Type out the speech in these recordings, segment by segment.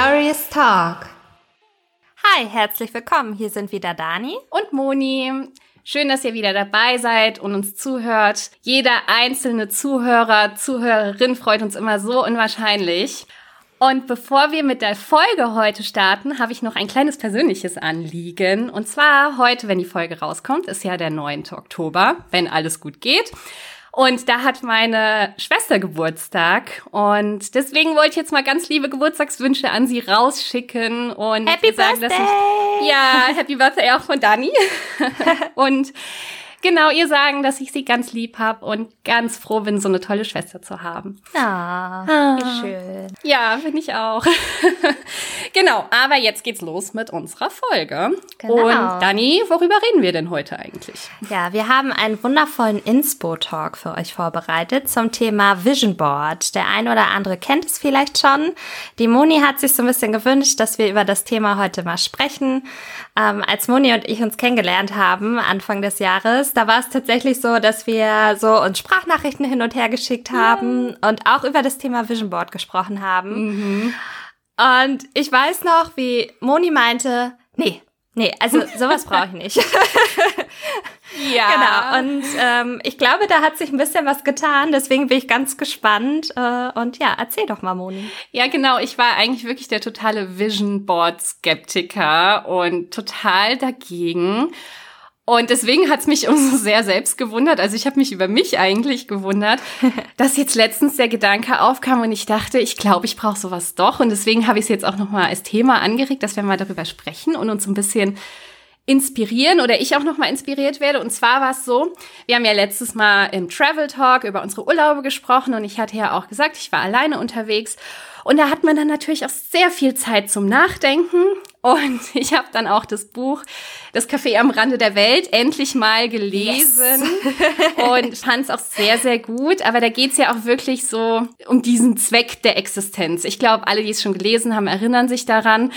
Glorious Talk. Hi, herzlich willkommen. Hier sind wieder Dani und Moni. Schön, dass ihr wieder dabei seid und uns zuhört. Jeder einzelne Zuhörer, Zuhörerin freut uns immer so unwahrscheinlich. Und bevor wir mit der Folge heute starten, habe ich noch ein kleines persönliches Anliegen. Und zwar heute, wenn die Folge rauskommt, ist ja der 9. Oktober, wenn alles gut geht. Und da hat meine Schwester Geburtstag. Und deswegen wollte ich jetzt mal ganz liebe Geburtstagswünsche an sie rausschicken und Happy sagen, Birthday! dass ich, ja, Happy Birthday auch von Dani. und genau ihr sagen, dass ich sie ganz lieb habe und ganz froh bin, so eine tolle Schwester zu haben. Ah, wie schön. Ja, finde ich auch. genau, aber jetzt geht's los mit unserer Folge. Genau. Und Dani, worüber reden wir denn heute eigentlich? Ja, wir haben einen wundervollen Inspo-Talk für euch vorbereitet zum Thema Vision Board. Der ein oder andere kennt es vielleicht schon. Die Moni hat sich so ein bisschen gewünscht, dass wir über das Thema heute mal sprechen. Ähm, als Moni und ich uns kennengelernt haben, Anfang des Jahres, da war es tatsächlich so, dass wir so uns Sprachnachrichten hin und her geschickt haben ja. und auch über das Thema Vision Board gesprochen haben. Mhm. Und ich weiß noch, wie Moni meinte, nee, nee, also sowas brauche ich nicht. ja. Genau. Und ähm, ich glaube, da hat sich ein bisschen was getan. Deswegen bin ich ganz gespannt. Äh, und ja, erzähl doch mal, Moni. Ja, genau. Ich war eigentlich wirklich der totale Vision Board Skeptiker und total dagegen. Und deswegen hat's mich umso sehr selbst gewundert. Also ich habe mich über mich eigentlich gewundert, dass jetzt letztens der Gedanke aufkam und ich dachte, ich glaube, ich brauche sowas doch. Und deswegen habe ich es jetzt auch nochmal als Thema angeregt, dass wir mal darüber sprechen und uns ein bisschen inspirieren oder ich auch nochmal inspiriert werde. Und zwar war es so, wir haben ja letztes Mal im Travel Talk über unsere Urlaube gesprochen und ich hatte ja auch gesagt, ich war alleine unterwegs. Und da hat man dann natürlich auch sehr viel Zeit zum Nachdenken. Und ich habe dann auch das Buch Das Café am Rande der Welt endlich mal gelesen yes. und fand es auch sehr, sehr gut. Aber da geht es ja auch wirklich so um diesen Zweck der Existenz. Ich glaube, alle, die es schon gelesen haben, erinnern sich daran.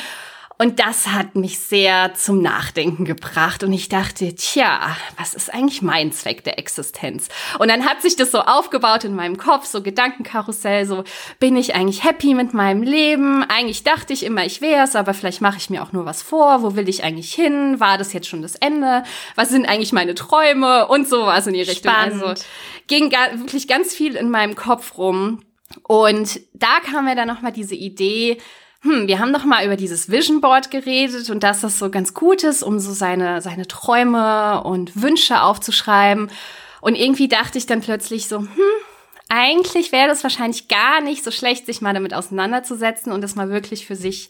Und das hat mich sehr zum Nachdenken gebracht. Und ich dachte, tja, was ist eigentlich mein Zweck der Existenz? Und dann hat sich das so aufgebaut in meinem Kopf, so Gedankenkarussell, so bin ich eigentlich happy mit meinem Leben? Eigentlich dachte ich immer, ich wäre es, aber vielleicht mache ich mir auch nur was vor. Wo will ich eigentlich hin? War das jetzt schon das Ende? Was sind eigentlich meine Träume? Und sowas in die Richtung. Spannend. Also ging wirklich ganz viel in meinem Kopf rum. Und da kam mir dann nochmal diese Idee, hm, wir haben doch mal über dieses Vision Board geredet und dass das so ganz gut ist, um so seine, seine Träume und Wünsche aufzuschreiben. Und irgendwie dachte ich dann plötzlich so, hm, eigentlich wäre das wahrscheinlich gar nicht so schlecht, sich mal damit auseinanderzusetzen und das mal wirklich für sich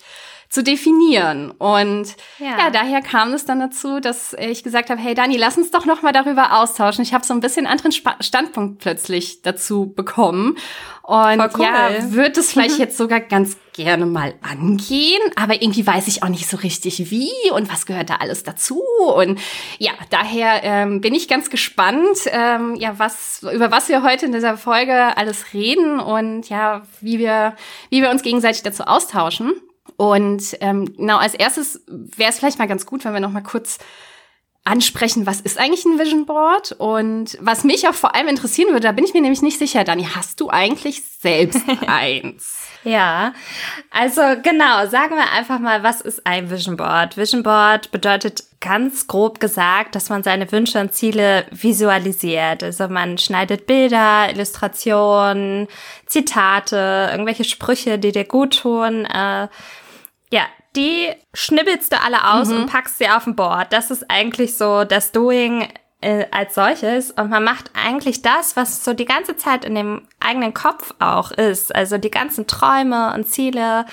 zu definieren. Und ja. ja, daher kam es dann dazu, dass ich gesagt habe, hey Dani, lass uns doch noch mal darüber austauschen. Ich habe so ein bisschen anderen Sp Standpunkt plötzlich dazu bekommen. Und cool. ja, wird es vielleicht jetzt sogar ganz gerne mal angehen, aber irgendwie weiß ich auch nicht so richtig wie und was gehört da alles dazu. Und ja, daher ähm, bin ich ganz gespannt, ähm, ja, was über was wir heute in dieser Folge alles reden und ja, wie wir wie wir uns gegenseitig dazu austauschen. Und ähm, genau als erstes wäre es vielleicht mal ganz gut, wenn wir noch mal kurz ansprechen, was ist eigentlich ein Vision Board? Und was mich auch vor allem interessieren würde, da bin ich mir nämlich nicht sicher, Dani, hast du eigentlich selbst eins? Ja, also genau, sagen wir einfach mal, was ist ein Vision Board? Vision Board bedeutet ganz grob gesagt, dass man seine Wünsche und Ziele visualisiert. Also man schneidet Bilder, Illustrationen, Zitate, irgendwelche Sprüche, die dir gut tun. Äh, die schnibbelst du alle aus Mhm. und packst sie auf ein Board. Das ist eigentlich so das Doing äh, als solches. Und man macht eigentlich das, was so die ganze Zeit in dem eigenen Kopf auch ist. Also die ganzen Träume und Ziele.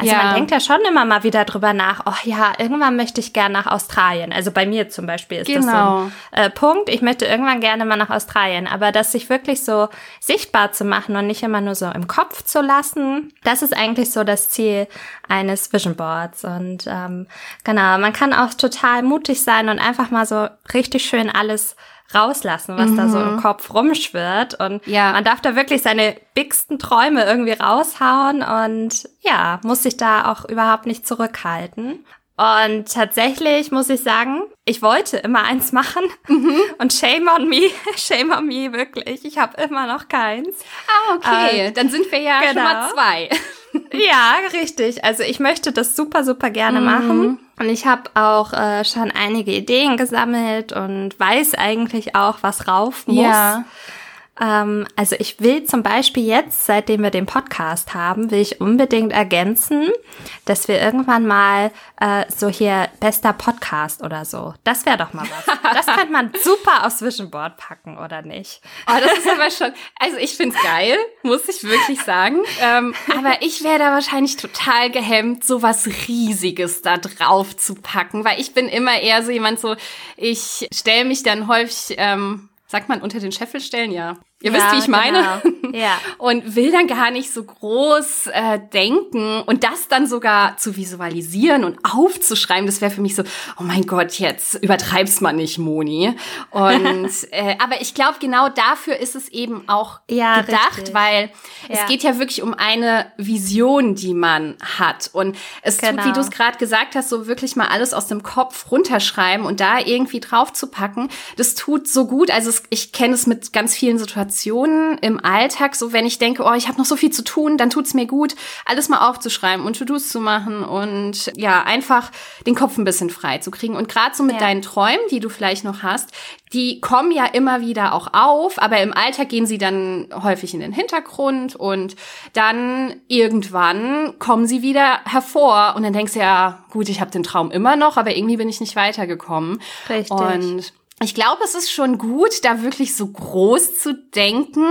Also Ja. man denkt ja schon immer mal wieder drüber nach, oh ja, irgendwann möchte ich gerne nach Australien. Also bei mir zum Beispiel ist das so Genau. ein äh, Punkt. Ich möchte irgendwann gerne mal nach Australien. Aber das sich wirklich so sichtbar zu machen und nicht immer nur so im Kopf zu lassen, das ist eigentlich so das Ziel eines Vision Boards. Und ähm, genau, man kann auch total mutig sein und einfach mal so richtig schön alles rauslassen, was da so im Kopf rumschwirrt. Und Ja. man darf da wirklich seine bigsten Träume irgendwie raushauen und ja, muss sich da auch überhaupt nicht zurückhalten. Und tatsächlich muss ich sagen, ich wollte immer eins machen und shame on me, shame on me wirklich. Ich habe immer noch keins. Ah, okay. Dann sind wir ja schon genau. mal zwei. Ja, richtig. Also ich möchte das super, super gerne mhm. machen. Und ich habe auch äh, schon einige Ideen gesammelt und weiß eigentlich auch, was rauf muss. Ja. Ähm, also ich will zum Beispiel jetzt, seitdem wir den Podcast haben, will ich unbedingt ergänzen, dass wir irgendwann mal äh, so hier bester Podcast oder so. Das wäre doch mal was. Das könnte man super aufs Vision Board packen, oder nicht? Oh, das ist aber schon, also ich find's geil, muss ich wirklich sagen. Ähm, aber ich wäre da wahrscheinlich total gehemmt, so was Riesiges da drauf zu packen, weil ich bin immer eher so jemand so, ich stelle mich dann häufig, ähm, sagt man unter den Scheffel stellen, ja. Ihr ja, wisst, wie ich meine. Genau. Ja. Und will dann gar nicht so groß äh, denken und das dann sogar zu visualisieren und aufzuschreiben, das wäre für mich so, oh mein Gott, jetzt übertreib's mal nicht, Moni. Und äh, aber ich glaube, genau dafür ist es eben auch ja, gedacht, richtig. weil ja. es geht ja wirklich um eine Vision, die man hat. Und es genau. tut, wie genau. du es gerade gesagt hast, so wirklich mal alles aus dem Kopf runterschreiben und da irgendwie drauf zu packen. Das tut so gut. Also es, ich kenne es mit ganz vielen Situationen Situationen im Alltag, so wenn ich denke, oh, ich habe noch so viel zu tun, dann tut's mir gut, alles mal aufzuschreiben und To-Dos zu machen und ja, einfach den Kopf ein bisschen frei zu kriegen. Und gerade so mit ja. deinen Träumen, die du vielleicht noch hast, die kommen ja immer wieder auch auf, aber im Alltag gehen sie dann häufig in den Hintergrund und dann irgendwann kommen sie wieder hervor und dann denkst du ja, gut, ich habe den Traum immer noch, aber irgendwie bin ich nicht weitergekommen. Richtig. Und ich glaube, es ist schon gut, da wirklich so groß zu denken.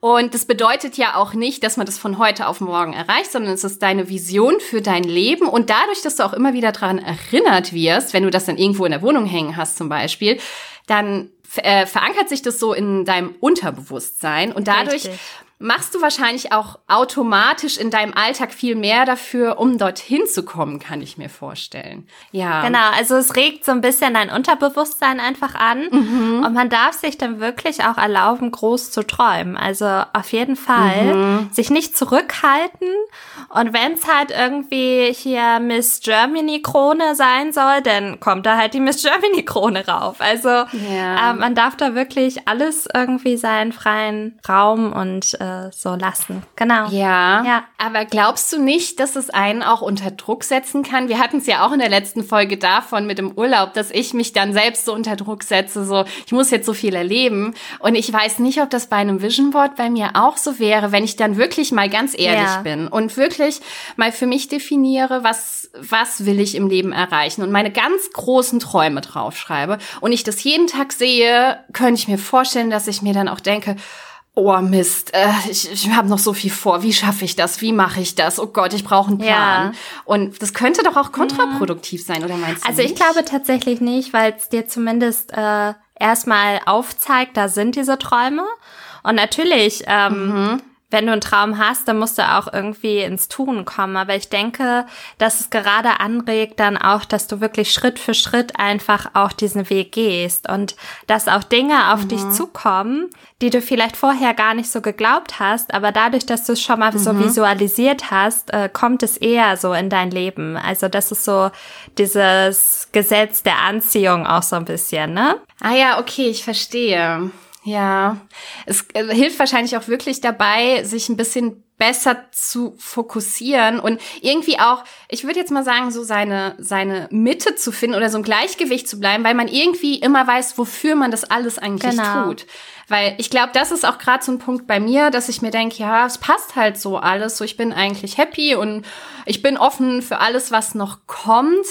Und das bedeutet ja auch nicht, dass man das von heute auf morgen erreicht, sondern es ist deine Vision für dein Leben. Und dadurch, dass du auch immer wieder daran erinnert wirst, wenn du das dann irgendwo in der Wohnung hängen hast zum Beispiel, dann äh, verankert sich das so in deinem Unterbewusstsein. Und dadurch Richtig machst du wahrscheinlich auch automatisch in deinem Alltag viel mehr dafür, um dorthin zu kommen, kann ich mir vorstellen. Ja. Genau, also es regt so ein bisschen dein Unterbewusstsein einfach an mhm. und man darf sich dann wirklich auch erlauben, groß zu träumen. Also auf jeden Fall mhm. sich nicht zurückhalten und wenn es halt irgendwie hier Miss Germany Krone sein soll, dann kommt da halt die Miss Germany Krone rauf. Also ja. äh, man darf da wirklich alles irgendwie seinen freien Raum und äh, so lassen. Genau. Ja, ja. Aber glaubst du nicht, dass es einen auch unter Druck setzen kann? Wir hatten es ja auch in der letzten Folge davon mit dem Urlaub, dass ich mich dann selbst so unter Druck setze, so ich muss jetzt so viel erleben. Und ich weiß nicht, ob das bei einem Vision Board bei mir auch so wäre, wenn ich dann wirklich mal ganz ehrlich ja. bin und wirklich mal für mich definiere, was, was will ich im Leben erreichen und meine ganz großen Träume draufschreibe und ich das jeden Tag sehe, könnte ich mir vorstellen, dass ich mir dann auch denke, oh Mist, äh, ich, ich habe noch so viel vor. Wie schaffe ich das? Wie mache ich das? Oh Gott, ich brauche einen Plan. Ja. Und das könnte doch auch kontraproduktiv sein, oder meinst du? Also nicht? ich glaube tatsächlich nicht, weil es dir zumindest äh, erstmal aufzeigt, da sind diese Träume. Und natürlich ähm, mhm wenn du einen Traum hast, dann musst du auch irgendwie ins Tun kommen. Aber ich denke, dass es gerade anregt dann auch, dass du wirklich Schritt für Schritt einfach auch diesen Weg gehst und dass auch Dinge auf mhm. dich zukommen, die du vielleicht vorher gar nicht so geglaubt hast, aber dadurch, dass du es schon mal mhm. so visualisiert hast, äh, kommt es eher so in dein Leben. Also das ist so dieses Gesetz der Anziehung auch so ein bisschen, ne? Ah ja, okay, ich verstehe. Ja, es äh, hilft wahrscheinlich auch wirklich dabei, sich ein bisschen besser zu fokussieren und irgendwie auch, ich würde jetzt mal sagen, so seine, seine Mitte zu finden oder so ein Gleichgewicht zu bleiben, weil man irgendwie immer weiß, wofür man das alles eigentlich genau. tut. Weil ich glaube, das ist auch gerade so ein Punkt bei mir, dass ich mir denke, ja, es passt halt so alles, so ich bin eigentlich happy und ich bin offen für alles, was noch kommt.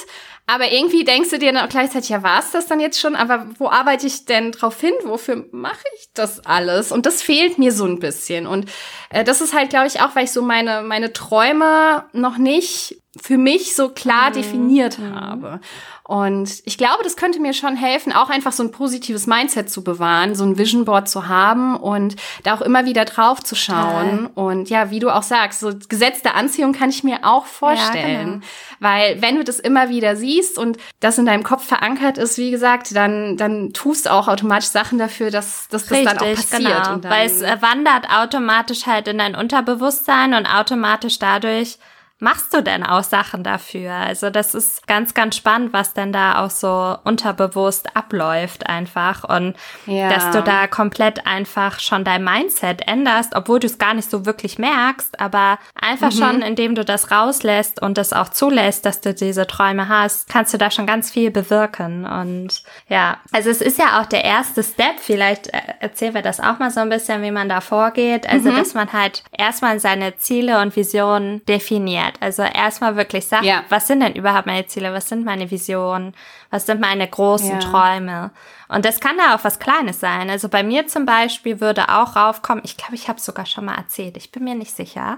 Aber irgendwie denkst du dir dann auch gleichzeitig, ja, war es das dann jetzt schon? Aber wo arbeite ich denn drauf hin? Wofür mache ich das alles? Und das fehlt mir so ein bisschen. Und äh, das ist halt, glaube ich, auch, weil ich so meine, meine Träume noch nicht für mich so klar mhm. definiert mhm. habe. Und ich glaube, das könnte mir schon helfen, auch einfach so ein positives Mindset zu bewahren, so ein Vision Board zu haben und da auch immer wieder drauf zu schauen. Total. Und ja, wie du auch sagst, so Gesetz der Anziehung kann ich mir auch vorstellen. Ja, genau. Weil wenn du das immer wieder siehst und das in deinem Kopf verankert ist, wie gesagt, dann, dann tust du auch automatisch Sachen dafür, dass, dass das Richtig, dann auch passiert. Genau. Weil es wandert automatisch halt in dein Unterbewusstsein und automatisch dadurch machst du denn auch Sachen dafür? Also das ist ganz, ganz spannend, was denn da auch so unterbewusst abläuft einfach und ja. dass du da komplett einfach schon dein Mindset änderst, obwohl du es gar nicht so wirklich merkst, aber einfach mhm. schon, indem du das rauslässt und das auch zulässt, dass du diese Träume hast, kannst du da schon ganz viel bewirken und ja, also es ist ja auch der erste Step, vielleicht äh, erzählen wir das auch mal so ein bisschen, wie man da vorgeht, also mhm. dass man halt erstmal seine Ziele und Visionen definiert. Also erstmal wirklich sagt, ja. was sind denn überhaupt meine Ziele, was sind meine Visionen, was sind meine großen ja. Träume. Und das kann da auch was Kleines sein. Also bei mir zum Beispiel würde auch raufkommen, ich glaube, ich habe sogar schon mal erzählt, ich bin mir nicht sicher,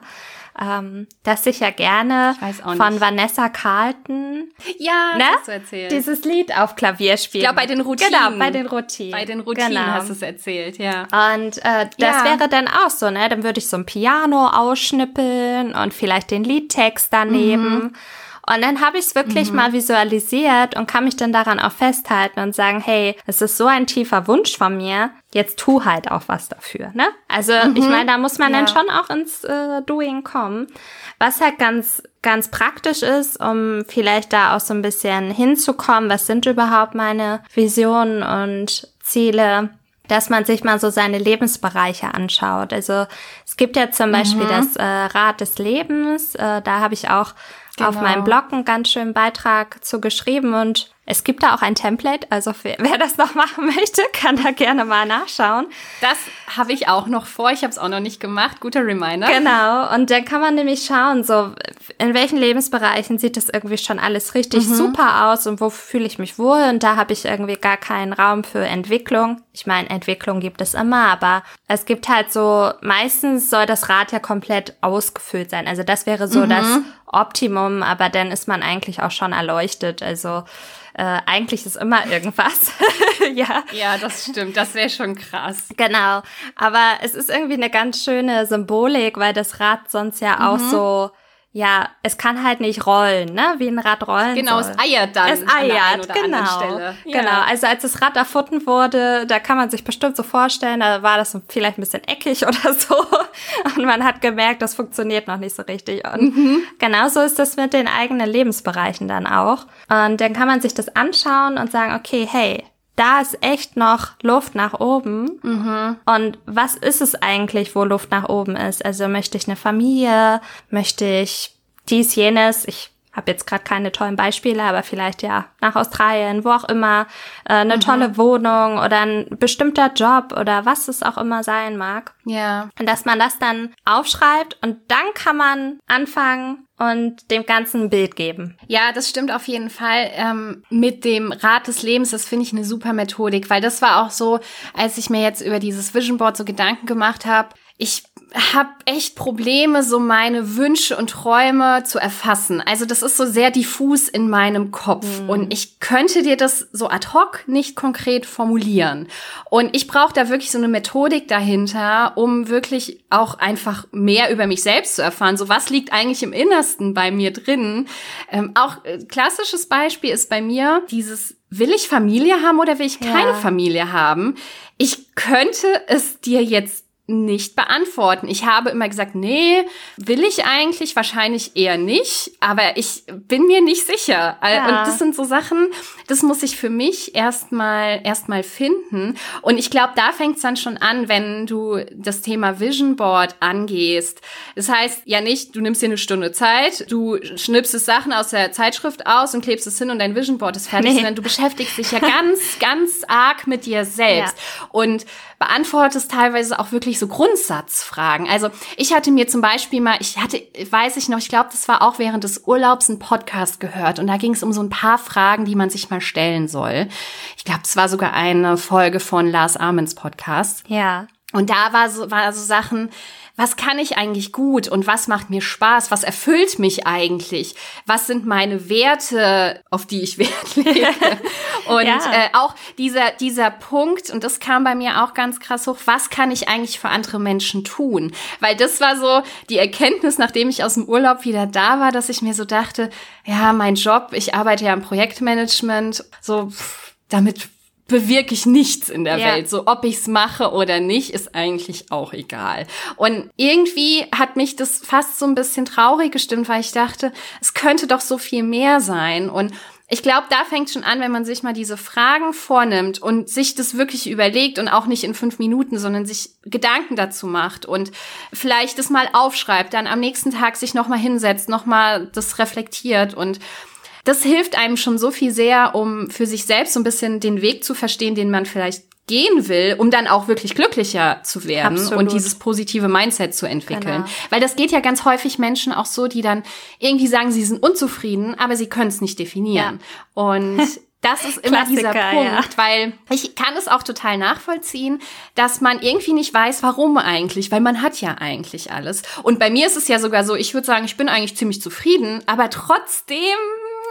ähm, dass ich ja gerne ich von Vanessa Carlton ja, ne? hast du erzählt. dieses Lied auf Klavier spielen. Ich glaube, bei den Routinen. Genau, bei den Routinen. Bei den Routinen genau. hast du es erzählt, ja. Und äh, das ja. wäre dann auch so, ne? Dann würde ich so ein Piano ausschnippeln und vielleicht den Liedtext daneben. Mhm. Und dann habe ich es wirklich mhm. mal visualisiert und kann mich dann daran auch festhalten und sagen, hey, es ist so ein tiefer Wunsch von mir, jetzt tu halt auch was dafür, ne? Also mhm. ich meine, da muss man ja. dann schon auch ins äh, Doing kommen. Was halt ganz, ganz praktisch ist, um vielleicht da auch so ein bisschen hinzukommen, was sind überhaupt meine Visionen und Ziele, dass man sich mal so seine Lebensbereiche anschaut. Also es gibt ja zum Beispiel mhm. das äh, Rad des Lebens, äh, da habe ich auch genau. auf meinem Blog einen ganz schönen Beitrag zu geschrieben und es gibt da auch ein Template, also wer das noch machen möchte, kann da gerne mal nachschauen. Das habe ich auch noch vor, ich habe es auch noch nicht gemacht, guter Reminder. Genau, und dann kann man nämlich schauen, so in welchen Lebensbereichen sieht das irgendwie schon alles richtig mhm. super aus und wo fühle ich mich wohl und da habe ich irgendwie gar keinen Raum für Entwicklung. Ich meine, Entwicklung gibt es immer, aber es gibt halt so, meistens soll das Rad ja komplett ausgefüllt sein. Also das wäre so mhm. das Optimum, aber dann ist man eigentlich auch schon erleuchtet. Also äh, eigentlich ist immer irgendwas. ja. Ja, das stimmt. Das wäre schon krass. Genau. Aber es ist irgendwie eine ganz schöne Symbolik, weil das Rad sonst ja mhm. auch so ja, es kann halt nicht rollen, ne? Wie ein Rad rollen Genau, soll. es eiert dann. Es eiert, genau. Ja. Genau, also als das Rad erfunden wurde, da kann man sich bestimmt so vorstellen, da war das vielleicht ein bisschen eckig oder so. Und man hat gemerkt, das funktioniert noch nicht so richtig. Und mhm. genauso ist das mit den eigenen Lebensbereichen dann auch. Und dann kann man sich das anschauen und sagen, okay, hey, da ist echt noch Luft nach oben. Mhm. Und was ist es eigentlich, wo Luft nach oben ist? Also möchte ich eine Familie? Möchte ich dies, jenes? Ich habe jetzt gerade keine tollen Beispiele, aber vielleicht ja nach Australien, wo auch immer, äh, eine mhm. tolle Wohnung oder ein bestimmter Job oder was es auch immer sein mag. Ja. Und dass man das dann aufschreibt und dann kann man anfangen und dem Ganzen ein Bild geben. Ja, das stimmt auf jeden Fall. Ähm, mit dem Rat des Lebens, das finde ich eine super Methodik, weil das war auch so, als ich mir jetzt über dieses Vision Board so Gedanken gemacht habe. Ich habe echt Probleme, so meine Wünsche und Träume zu erfassen. Also das ist so sehr diffus in meinem Kopf mhm. und ich könnte dir das so ad hoc nicht konkret formulieren. Und ich brauche da wirklich so eine Methodik dahinter, um wirklich auch einfach mehr über mich selbst zu erfahren. So was liegt eigentlich im Innersten bei mir drin? Ähm, auch äh, klassisches Beispiel ist bei mir dieses Will ich Familie haben oder will ich keine ja. Familie haben? Ich könnte es dir jetzt nicht beantworten. Ich habe immer gesagt, nee, will ich eigentlich wahrscheinlich eher nicht, aber ich bin mir nicht sicher. Ja. Und das sind so Sachen, das muss ich für mich erstmal erstmal finden und ich glaube, da fängt es dann schon an, wenn du das Thema Vision Board angehst. Das heißt ja nicht, du nimmst dir eine Stunde Zeit, du schnippst Sachen aus der Zeitschrift aus und klebst es hin und dein Vision Board ist fertig, nee. sondern du beschäftigst dich ja ganz ganz arg mit dir selbst ja. und beantwortest teilweise auch wirklich so Grundsatzfragen. Also ich hatte mir zum Beispiel mal, ich hatte, weiß ich noch, ich glaube, das war auch während des Urlaubs ein Podcast gehört und da ging es um so ein paar Fragen, die man sich mal stellen soll. Ich glaube, es war sogar eine Folge von Lars Amens Podcast. Ja. Und da war so, war so Sachen, was kann ich eigentlich gut und was macht mir Spaß, was erfüllt mich eigentlich, was sind meine Werte, auf die ich Wert lege. und ja. äh, auch dieser, dieser Punkt, und das kam bei mir auch ganz krass hoch, was kann ich eigentlich für andere Menschen tun? Weil das war so die Erkenntnis, nachdem ich aus dem Urlaub wieder da war, dass ich mir so dachte, ja, mein Job, ich arbeite ja im Projektmanagement, so, pff, damit bewirke ich nichts in der Ja. Welt. So, ob ich's mache oder nicht, ist eigentlich auch egal. Und irgendwie hat mich das fast so ein bisschen traurig gestimmt, weil ich dachte, es könnte doch so viel mehr sein. Und ich glaube, da fängt schon an, wenn man sich mal diese Fragen vornimmt und sich das wirklich überlegt und auch nicht in fünf Minuten, sondern sich Gedanken dazu macht und vielleicht das mal aufschreibt, dann am nächsten Tag sich nochmal hinsetzt, nochmal das reflektiert und das hilft einem schon so viel sehr, um für sich selbst so ein bisschen den Weg zu verstehen, den man vielleicht gehen will, um dann auch wirklich glücklicher zu werden Absolut. und dieses positive Mindset zu entwickeln. Genau. Weil das geht ja ganz häufig Menschen auch so, die dann irgendwie sagen, sie sind unzufrieden, aber sie können es nicht definieren. Und das ist immer dieser Punkt, ja. weil ich kann es auch total nachvollziehen, dass man irgendwie nicht weiß, warum eigentlich, weil man hat ja eigentlich alles. Und bei mir ist es ja sogar so, ich würde sagen, ich bin eigentlich ziemlich zufrieden, aber trotzdem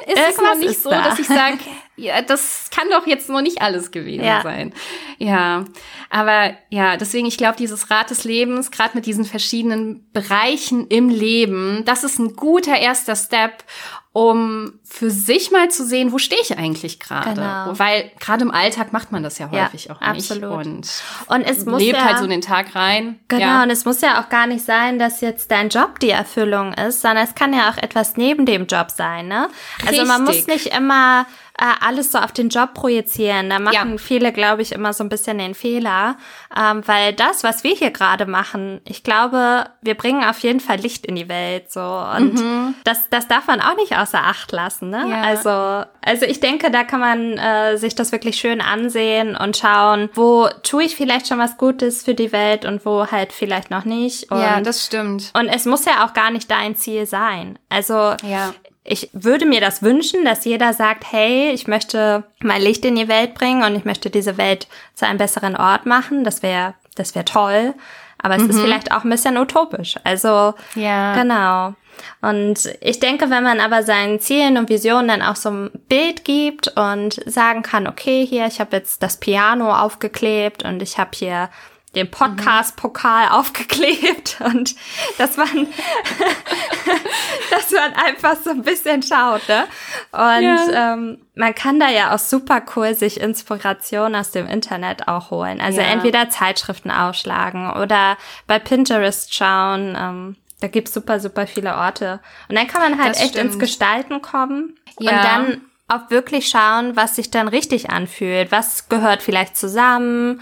ist es noch nicht so, da. dass ich sage, ja, das kann doch jetzt noch nicht alles gewesen Ja. sein. Ja, aber ja, deswegen, ich glaube, dieses Rad des Lebens, gerade mit diesen verschiedenen Bereichen im Leben, das ist ein guter erster Step, um für sich mal zu sehen, wo stehe ich eigentlich gerade. Genau. Weil gerade im Alltag macht man das ja Ja, häufig auch nicht. absolut. Und Und es muss lebt ja, halt so in den Tag rein. Genau, Ja. und es muss ja auch gar nicht sein, dass jetzt dein Job die Erfüllung ist, sondern es kann ja auch etwas neben dem Job sein, ne? Also man muss nicht immer äh, alles so auf den Job projizieren. Da machen Ja. viele, glaube ich, immer so ein bisschen den Fehler, ähm, weil das, was wir hier gerade machen, ich glaube, wir bringen auf jeden Fall Licht in die Welt, so und das, das darf man auch nicht außer Acht lassen, ne? Mhm. Ja. Also, also ich denke, da kann man äh, sich das wirklich schön ansehen und schauen, wo tue ich vielleicht schon was Gutes für die Welt und wo halt vielleicht noch nicht. Und, ja, das stimmt. und es muss ja auch gar nicht dein Ziel sein. Also Ja. Ich würde mir das wünschen, dass jeder sagt, hey, ich möchte mein Licht in die Welt bringen und ich möchte diese Welt zu einem besseren Ort machen. Das wäre, das wäre toll. Aber es ist vielleicht auch ein bisschen utopisch. Also, Ja. genau. Und ich denke, wenn man aber seinen Zielen und Visionen dann auch so ein Bild gibt und sagen kann, okay, hier, ich habe jetzt das Piano aufgeklebt und ich habe hier den Podcast-Pokal aufgeklebt und dass man, dass man einfach so ein bisschen schaut, ne? Und Ja. ähm, man kann da ja auch super cool sich Inspiration aus dem Internet auch holen. Also Ja. entweder Zeitschriften aufschlagen oder bei Pinterest schauen. Ähm, da gibt's super, super viele Orte. Und dann kann man halt Das echt ins stimmt. Gestalten kommen Ja. und dann auch wirklich schauen, was sich dann richtig anfühlt. Was gehört vielleicht zusammen?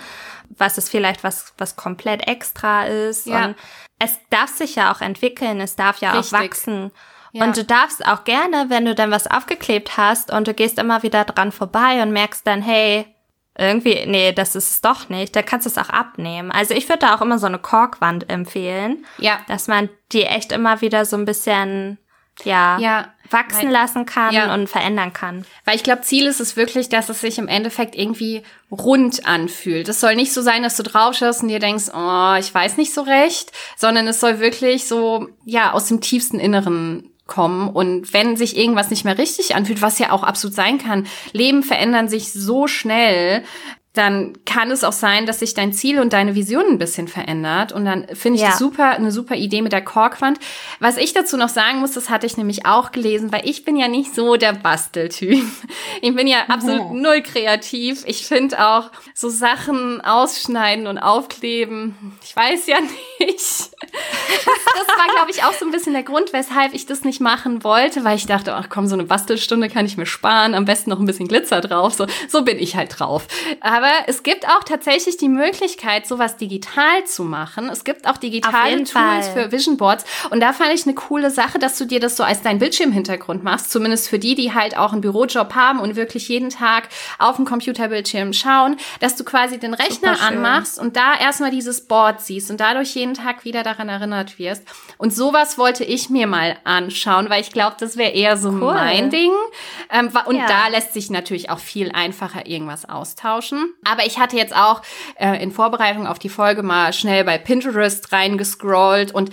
Was ist vielleicht was, was komplett extra ist? Ja. Und es darf sich ja auch entwickeln, es darf ja Richtig. auch wachsen. Ja. Und du darfst auch gerne, wenn du dann was aufgeklebt hast und du gehst immer wieder dran vorbei und merkst dann, hey, irgendwie, nee, das ist es doch nicht, dann kannst du es auch abnehmen. Also ich würde da auch immer so eine Korkwand empfehlen, Ja. dass man die echt immer wieder so ein bisschen, ja, Ja. wachsen Weil- lassen kann Ja. und verändern kann. Weil ich glaube, Ziel ist es wirklich, dass es sich im Endeffekt irgendwie rund anfühlt. Es soll nicht so sein, dass du drauf schaust und dir denkst, oh, ich weiß nicht so recht, sondern es soll wirklich so, ja, aus dem tiefsten Inneren kommen. Und wenn sich irgendwas nicht mehr richtig anfühlt, was ja auch absolut sein kann, Leben verändern sich so schnell, dann kann es auch sein, dass sich dein Ziel und deine Vision ein bisschen verändert. Und dann finde ich Ja. das super, eine super Idee mit der Korkwand. Was ich dazu noch sagen muss, das hatte ich nämlich auch gelesen, weil ich bin ja nicht so der Basteltyp. Ich bin ja absolut null kreativ. Ich finde auch so Sachen ausschneiden und aufkleben. Ich weiß ja nicht. Das war, glaube ich, auch so ein bisschen der Grund, weshalb ich das nicht machen wollte, weil ich dachte, ach komm, so eine Bastelstunde kann ich mir sparen, am besten noch ein bisschen Glitzer drauf. So, so bin ich halt drauf. Aber es gibt auch tatsächlich die Möglichkeit, sowas digital zu machen. Es gibt auch digitale Tools Fall. für Vision Boards. Und da fand ich eine coole Sache, dass du dir das so als dein Bildschirmhintergrund machst. Zumindest für die, die halt auch einen Bürojob haben und wirklich jeden Tag auf dem Computerbildschirm schauen, dass du quasi den Rechner anmachst und da erstmal dieses Board siehst und dadurch jeden Tag wieder daran erinnert wirst. Und sowas wollte ich mir mal anschauen, weil ich glaube, das wäre eher so Cool. mein Ding. Ähm, und Ja. da lässt sich natürlich auch viel einfacher irgendwas austauschen. Aber ich hatte jetzt auch äh, in Vorbereitung auf die Folge mal schnell bei Pinterest reingescrollt und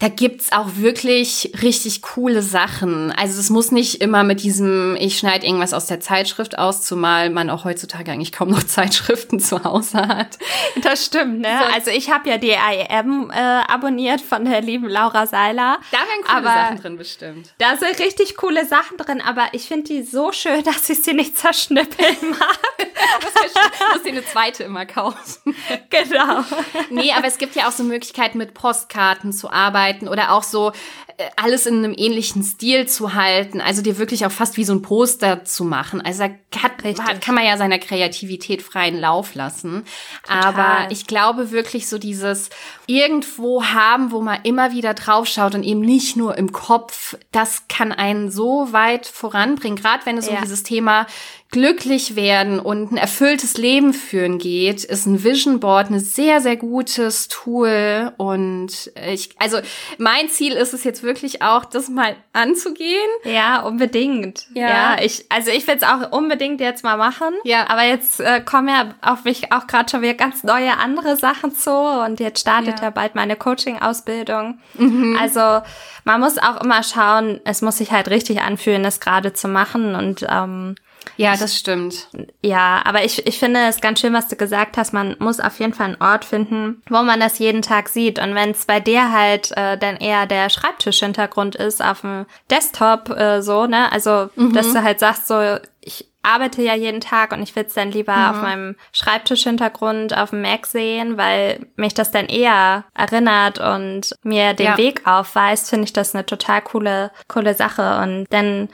da gibt's auch wirklich richtig coole Sachen. Also es muss nicht immer mit diesem, ich schneide irgendwas aus der Zeitschrift aus, zumal man auch heutzutage eigentlich kaum noch Zeitschriften zu Hause hat. Das stimmt, ne? So. Also ich habe ja die IM äh, abonniert von der lieben Laura Seiler. Da wären coole aber Sachen drin bestimmt. Da sind richtig coole Sachen drin, aber ich finde die so schön, dass ich sie nicht zerschnippeln mag. du musst dir eine zweite immer kaufen. Genau. Nee, aber es gibt ja auch so Möglichkeiten, mit Postkarten zu arbeiten oder auch so äh, alles in einem ähnlichen Stil zu halten, also dir wirklich auch fast wie so ein Poster zu machen. Also da hat, kann man ja seiner Kreativität freien Lauf lassen. Total. Aber ich glaube wirklich so dieses irgendwo haben, wo man immer wieder draufschaut und eben nicht nur im Kopf, das kann einen so weit voranbringen, gerade wenn es ja. um dieses Thema glücklich werden und ein erfülltes Leben führen geht, ist ein Vision Board ein sehr, sehr gutes Tool. Und ich, also mein Ziel ist es jetzt wirklich auch, das mal anzugehen. Ja, unbedingt. Ja, ja ich, also ich will es auch unbedingt jetzt mal machen. Ja. Aber jetzt äh, kommen ja auf mich auch gerade schon wieder ganz neue andere Sachen zu und jetzt startet ja, ja bald meine Coaching-Ausbildung. Mhm. Also man muss auch immer schauen, es muss sich halt richtig anfühlen, das gerade zu machen und ähm, ja, das stimmt. Ja, aber ich, ich finde es ganz schön, was du gesagt hast. Man muss auf jeden Fall einen Ort finden, wo man das jeden Tag sieht. Und wenn es bei dir halt äh, dann eher der Schreibtischhintergrund ist auf dem Desktop äh, so, ne? Also, mhm. dass du halt sagst, so, ich arbeite ja jeden Tag und ich will es dann lieber mhm. auf meinem Schreibtischhintergrund auf dem Mac sehen, weil mich das dann eher erinnert und mir den ja. Weg aufweist, finde ich das eine total coole, coole Sache. Und dann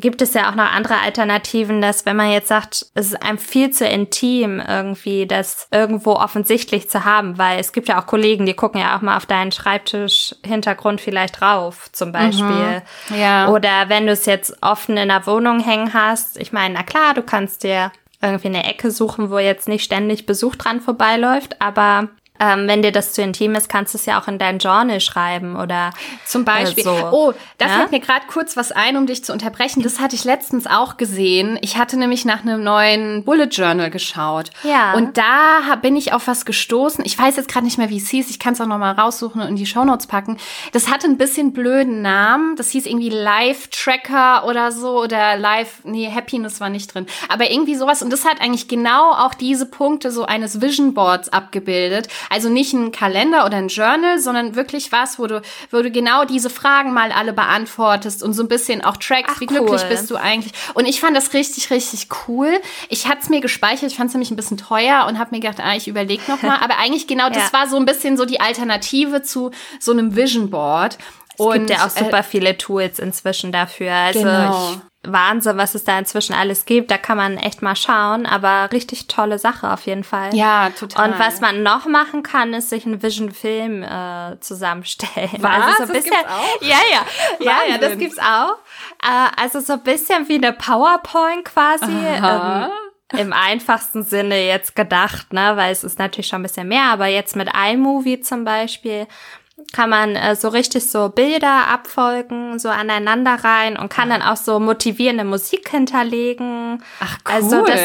gibt es ja auch noch andere Alternativen, dass wenn man jetzt sagt, es ist einem viel zu intim irgendwie, das irgendwo offensichtlich zu haben, weil es gibt ja auch Kollegen, die gucken ja auch mal auf deinen Schreibtisch-Hintergrund vielleicht drauf, zum Beispiel. Mhm. Ja. Oder wenn du es jetzt offen in der Wohnung hängen hast, ich meine, na klar, du kannst dir irgendwie eine Ecke suchen, wo jetzt nicht ständig Besuch dran vorbeiläuft, aber ähm, wenn dir das zu intim ist, kannst du es ja auch in dein Journal schreiben oder zum Beispiel. Äh, so. Oh, da ja? fällt mir gerade kurz was ein, um dich zu unterbrechen. Das hatte ich letztens auch gesehen. Ich hatte nämlich nach einem neuen Bullet Journal geschaut. Ja. Und da bin ich auf was gestoßen. Ich weiß jetzt gerade nicht mehr, wie es hieß. Ich kann es auch noch mal raussuchen und in die Shownotes packen. Das hatte ein bisschen blöden Namen. Das hieß irgendwie Life Tracker oder so oder Life, nee, Happiness war nicht drin. Aber irgendwie sowas. Und das hat eigentlich genau auch diese Punkte so eines Vision Boards abgebildet. Also nicht ein Kalender oder ein Journal, sondern wirklich was, wo du, wo du genau diese Fragen mal alle beantwortest und so ein bisschen auch trackst, Ach, wie glücklich cool. bist du eigentlich. Und ich fand das richtig, richtig cool. Ich hatte es mir gespeichert, ich fand es nämlich ein bisschen teuer und habe mir gedacht, ah, ich überlege noch mal. Aber eigentlich genau, das ja. war so ein bisschen so die Alternative zu so einem Vision Board. Es und, gibt ja auch super äh, viele Tools inzwischen dafür. Also genau. ich Wahnsinn, was es da inzwischen alles gibt. Da kann man echt mal schauen, aber richtig tolle Sache auf jeden Fall. Ja, total. Und was man noch machen kann, ist sich einen Vision-Film äh, zusammenstellen. Was? Also so ein bisschen, das gibt's auch? Ja, ja, ja, ja, das gibt's auch. Äh, also so ein bisschen wie eine PowerPoint quasi. Ähm, Im einfachsten Sinne jetzt gedacht, ne, weil es ist natürlich schon ein bisschen mehr, aber jetzt mit iMovie zum Beispiel kann man äh, so richtig so Bilder abfolgen, so aneinander rein und kann dann auch so motivierende Musik hinterlegen. Ach cool. Also das,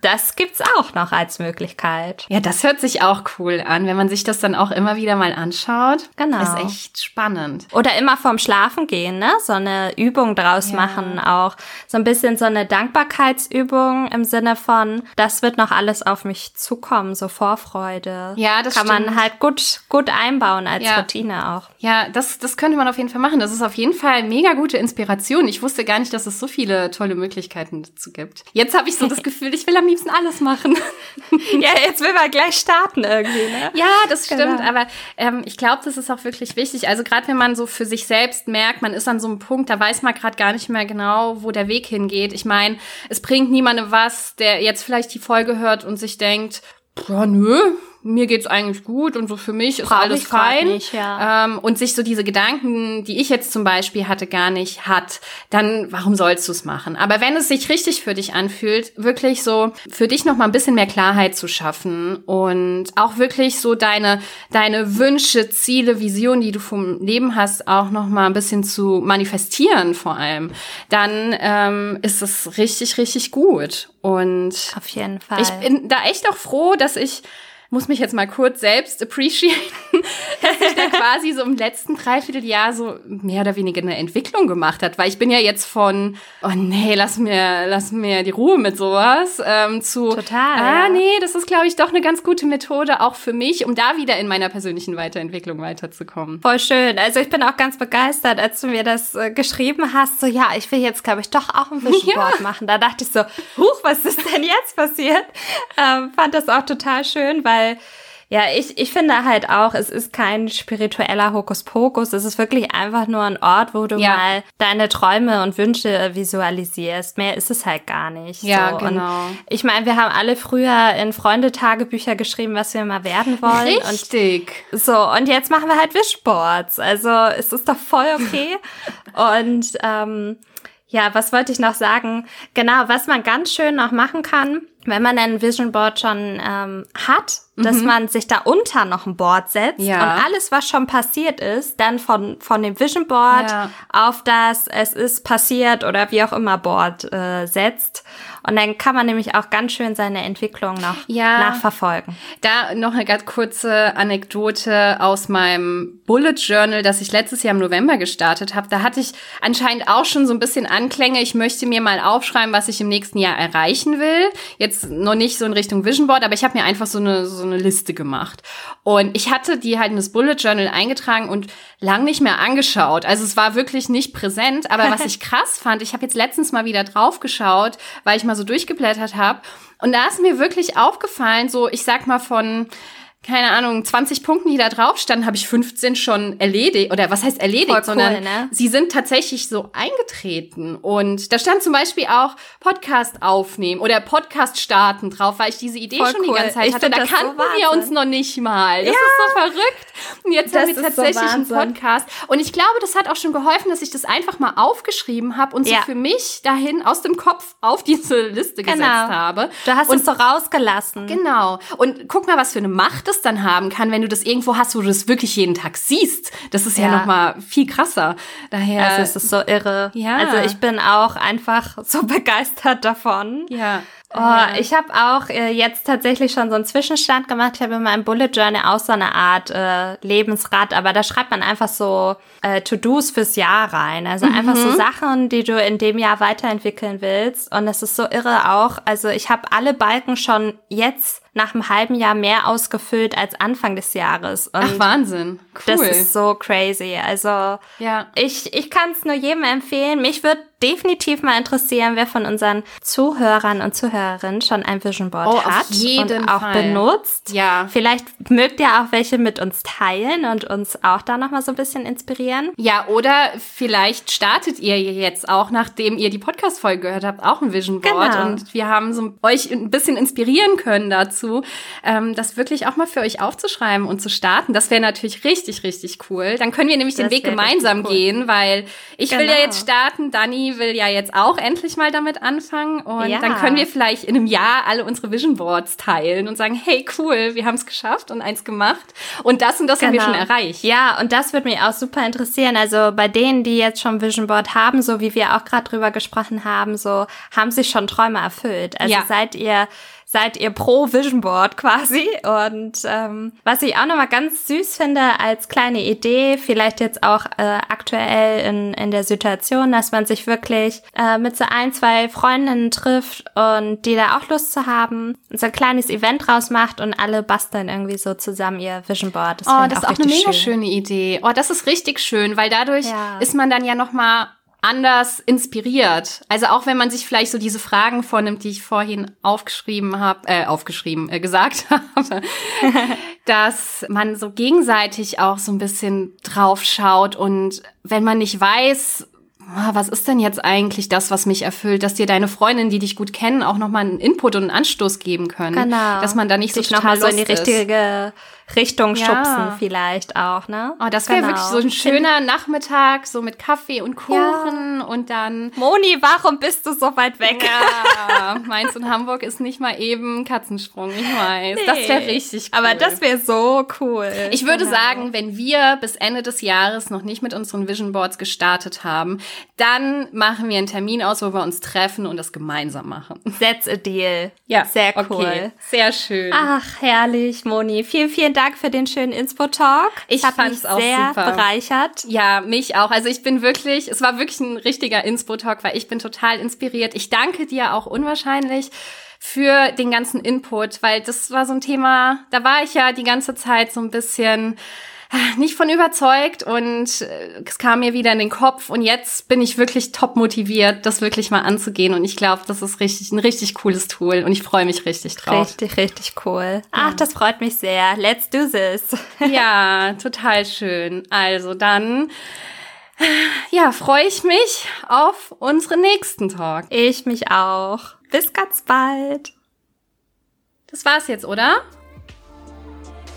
das gibt's auch noch als Möglichkeit. Ja, das hört sich auch cool an, wenn man sich das dann auch immer wieder mal anschaut. Genau. Ist echt spannend. Oder immer vorm Schlafen gehen, ne? So eine Übung draus ja. machen auch. So ein bisschen so eine Dankbarkeitsübung im Sinne von, das wird noch alles auf mich zukommen, so Vorfreude. Ja, das kann stimmt. man halt gut, gut einbauen als ja. Routine. Routine auch. Ja, das, das könnte man auf jeden Fall machen. Das ist auf jeden Fall mega gute Inspiration. Ich wusste gar nicht, dass es so viele tolle Möglichkeiten dazu gibt. Jetzt habe ich so das Gefühl, ich will am liebsten alles machen. ja, jetzt will man gleich starten irgendwie. Ne? Ja, das stimmt. Genau. Aber ähm, ich glaube, das ist auch wirklich wichtig. Also gerade wenn man so für sich selbst merkt, man ist an so einem Punkt, da weiß man gerade gar nicht mehr genau, wo der Weg hingeht. Ich meine, es bringt niemandem was, der jetzt vielleicht die Folge hört und sich denkt, ja, nö, mir geht's eigentlich gut und so für mich ist Brauch alles fein. Nicht, ja. ähm, und sich so diese Gedanken, die ich jetzt zum Beispiel hatte, gar nicht hat, dann warum sollst du es machen? Aber wenn es sich richtig für dich anfühlt, wirklich so für dich noch mal ein bisschen mehr Klarheit zu schaffen und auch wirklich so deine deine Wünsche, Ziele, Visionen, die du vom Leben hast, auch noch mal ein bisschen zu manifestieren vor allem, dann ähm, ist es richtig richtig gut. Und auf jeden Fall. Ich bin da echt auch froh, dass ich muss mich jetzt mal kurz selbst appreciaten, dass sich der quasi so im letzten Dreivierteljahr so mehr oder weniger eine Entwicklung gemacht hat. Weil ich bin ja jetzt von, oh nee, lass mir, lass mir die Ruhe mit sowas, ähm, zu, Total, ah ja. nee, das ist, glaube ich, doch eine ganz gute Methode, auch für mich, um da wieder in meiner persönlichen Weiterentwicklung weiterzukommen. Voll schön. Also ich bin auch ganz begeistert, als du mir das äh, geschrieben hast. So, ja, ich will jetzt, glaube ich, doch auch ein Vision Board machen. Da dachte ich so, huch, was ist denn jetzt passiert? Ähm, fand das auch total schön, weil ja, ich, ich finde halt auch, es ist kein spiritueller Hokuspokus. Es ist wirklich einfach nur ein Ort, wo du Ja. mal deine Träume und Wünsche visualisierst. Mehr ist es halt gar nicht. Ja, so. genau. Und ich meine, wir haben alle früher in Freundetagebücher geschrieben, was wir mal werden wollen. Und Richtig. so, und jetzt machen wir halt Wishboards. Also es ist doch voll okay. und ähm, ja, was wollte ich noch sagen? Genau, was man ganz schön noch machen kann, wenn man ein Vision Board schon ähm, hat, dass man sich da unter noch ein Board setzt Ja. und alles, was schon passiert ist, dann von, von dem Vision Board Ja. auf das Es ist passiert oder wie auch immer Board äh, setzt. Und dann kann man nämlich auch ganz schön seine Entwicklung noch Ja. nachverfolgen. Da noch eine ganz kurze Anekdote aus meinem Bullet Journal, das ich letztes Jahr im November gestartet habe. Da hatte ich anscheinend auch schon so ein bisschen Anklänge. Ich möchte mir mal aufschreiben, was ich im nächsten Jahr erreichen will. Jetzt noch nicht so in Richtung Vision Board, aber ich habe mir einfach so eine, so eine Liste gemacht. Und ich hatte die halt in das Bullet Journal eingetragen und lang nicht mehr angeschaut. Also es war wirklich nicht präsent. Aber was ich krass fand, ich habe jetzt letztens mal wieder drauf geschaut, weil ich mal so durchgeblättert habe. Und da ist mir wirklich aufgefallen, so ich sag mal von keine Ahnung, 20 Punkten, die da drauf standen, habe ich 15 schon erledigt. Oder was heißt erledigt, cool, sondern ne? sie sind tatsächlich so eingetreten. Und da stand zum Beispiel auch Podcast aufnehmen oder Podcast starten drauf, weil ich diese Idee Voll schon die cool. ganze Zeit Ich hatte. Da das so kannten wir uns noch nicht mal. Das Ja. ist so verrückt. Und jetzt Das haben wir ist so tatsächlich einen. Podcast. Und ich glaube, das hat auch schon geholfen, dass ich das einfach mal aufgeschrieben habe und so Ja. für mich dahin aus dem Kopf auf diese Liste gesetzt Genau. habe. Du hast und es so rausgelassen. Genau. Und guck mal, was für eine Macht es dann haben kann, wenn du das irgendwo hast, wo du das wirklich jeden Tag siehst. Das ist ja, Ja. noch mal viel krasser. Daher. Also es ist so irre. Ja. Also ich bin auch einfach so begeistert davon. ja. Oh, ich habe auch äh, jetzt tatsächlich schon so einen Zwischenstand gemacht. Ich habe in meinem Bullet Journal auch so eine Art äh, Lebensrad, aber da schreibt man einfach so äh, To-Dos fürs Jahr rein. Also einfach so Sachen, die du in dem Jahr weiterentwickeln willst. Und es ist so irre auch. Also ich habe alle Balken schon jetzt nach einem halben Jahr mehr ausgefüllt als Anfang des Jahres. Und Ach, Wahnsinn. Cool. das ist so crazy. Also ja. ich, ich kann es nur jedem empfehlen. Mich würde definitiv mal interessieren, wer von unseren Zuhörern und Zuhörerinnen schon ein Vision Board Oh, hat jeden und auch Fall. benutzt. Ja. Vielleicht mögt ihr auch welche mit uns teilen und uns auch da noch mal so ein bisschen inspirieren. Ja, oder vielleicht startet ihr jetzt auch, nachdem ihr die Podcast-Folge gehört habt, auch ein Vision Board. Genau. Und wir haben so euch ein bisschen inspirieren können dazu, ähm, das wirklich auch mal für euch aufzuschreiben und zu starten. Das wäre natürlich richtig, richtig cool. Dann können wir nämlich den Das Weg wär gemeinsam cool. gehen, weil ich will ja Genau. jetzt starten, Dani will ja jetzt auch endlich mal damit anfangen. Und Ja. dann können wir vielleicht in einem Jahr alle unsere Vision Boards teilen und sagen, hey, cool, wir haben es geschafft und eins gemacht. Und das und das haben wir schon erreicht. Genau. Ja, und das würde mich auch super interessieren. Also bei denen, die jetzt schon Vision Board haben, so wie wir auch gerade drüber gesprochen haben, so haben sich schon Träume erfüllt. Also Ja. seid ihr seid ihr pro Vision Board quasi. Und ähm, was ich auch nochmal ganz süß finde als kleine Idee, vielleicht jetzt auch äh, aktuell in, in der Situation, dass man sich wirklich äh, mit so ein, zwei Freundinnen trifft und die da auch Lust zu haben, und so ein kleines Event draus macht und alle basteln irgendwie so zusammen ihr Vision Board. Das Oh, das ist auch eine mega schön. schöne Idee. Oh, das ist richtig schön, weil dadurch Ja. ist man dann ja noch mal anders inspiriert. Also auch wenn man sich vielleicht so diese Fragen vornimmt, die ich vorhin aufgeschrieben habe, äh, aufgeschrieben, äh, gesagt habe, dass man so gegenseitig auch so ein bisschen drauf schaut und wenn man nicht weiß, ah, was ist denn jetzt eigentlich das, was mich erfüllt, dass dir deine Freundinnen, die dich gut kennen, auch noch mal einen Input und einen Anstoß geben können, Genau. dass man da nicht so Dich noch total so in die richtige Richtung Ja. schubsen vielleicht auch, ne? Oh, das wäre Genau. wirklich so ein schöner Nachmittag, so mit Kaffee und Kuchen und dann. Moni, warum bist du so weit weg? Ja, Mainz und Hamburg ist nicht mal eben Katzensprung, ich weiß. Das wäre richtig cool. Aber das wäre so cool. ich würde Genau. sagen, wenn wir bis Ende des Jahres noch nicht mit unseren Vision Boards gestartet haben, dann machen wir einen Termin aus, wo wir uns treffen und das gemeinsam machen. That's a deal. Ja, Sehr cool. Okay, sehr schön. Ach, herrlich, Moni. Vielen, vielen vielen Dank für den schönen Inspo-Talk. Ich fand es auch sehr super. bereichert. Ja, mich auch. Also ich bin wirklich, es war wirklich ein richtiger Inspo-Talk, weil ich bin total inspiriert. Ich danke dir auch unwahrscheinlich für den ganzen Input, weil das war so ein Thema, da war ich ja die ganze Zeit so ein bisschen nicht von überzeugt und äh, es kam mir wieder in den Kopf und jetzt bin ich wirklich top motiviert, das wirklich mal anzugehen und ich glaube, das ist richtig ein richtig cooles Tool und ich freue mich richtig drauf. Richtig, richtig cool. Ach, das freut mich sehr. Let's do this. Ja, total schön. Also dann ja, freue ich mich auf unseren nächsten Talk. Ich mich auch. Bis ganz bald. Das war's jetzt, oder?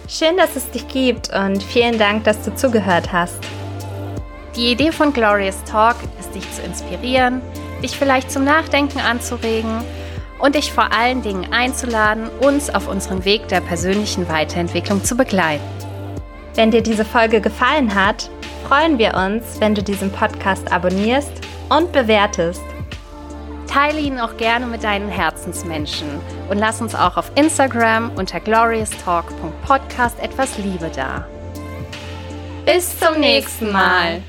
Schön, dass es dich gibt und vielen Dank, dass du zugehört hast. Die Idee von Glorious Talk ist, dich zu inspirieren, dich vielleicht zum Nachdenken anzuregen und dich vor allen Dingen einzuladen, uns auf unserem Weg der persönlichen Weiterentwicklung zu begleiten. Wenn dir diese Folge gefallen hat, freuen wir uns, wenn du diesen Podcast abonnierst und bewertest. Teile ihn auch gerne mit deinen Herzensmenschen und lass uns auch auf Instagram unter glorioustalk.podcast etwas Liebe da. Bis zum nächsten Mal.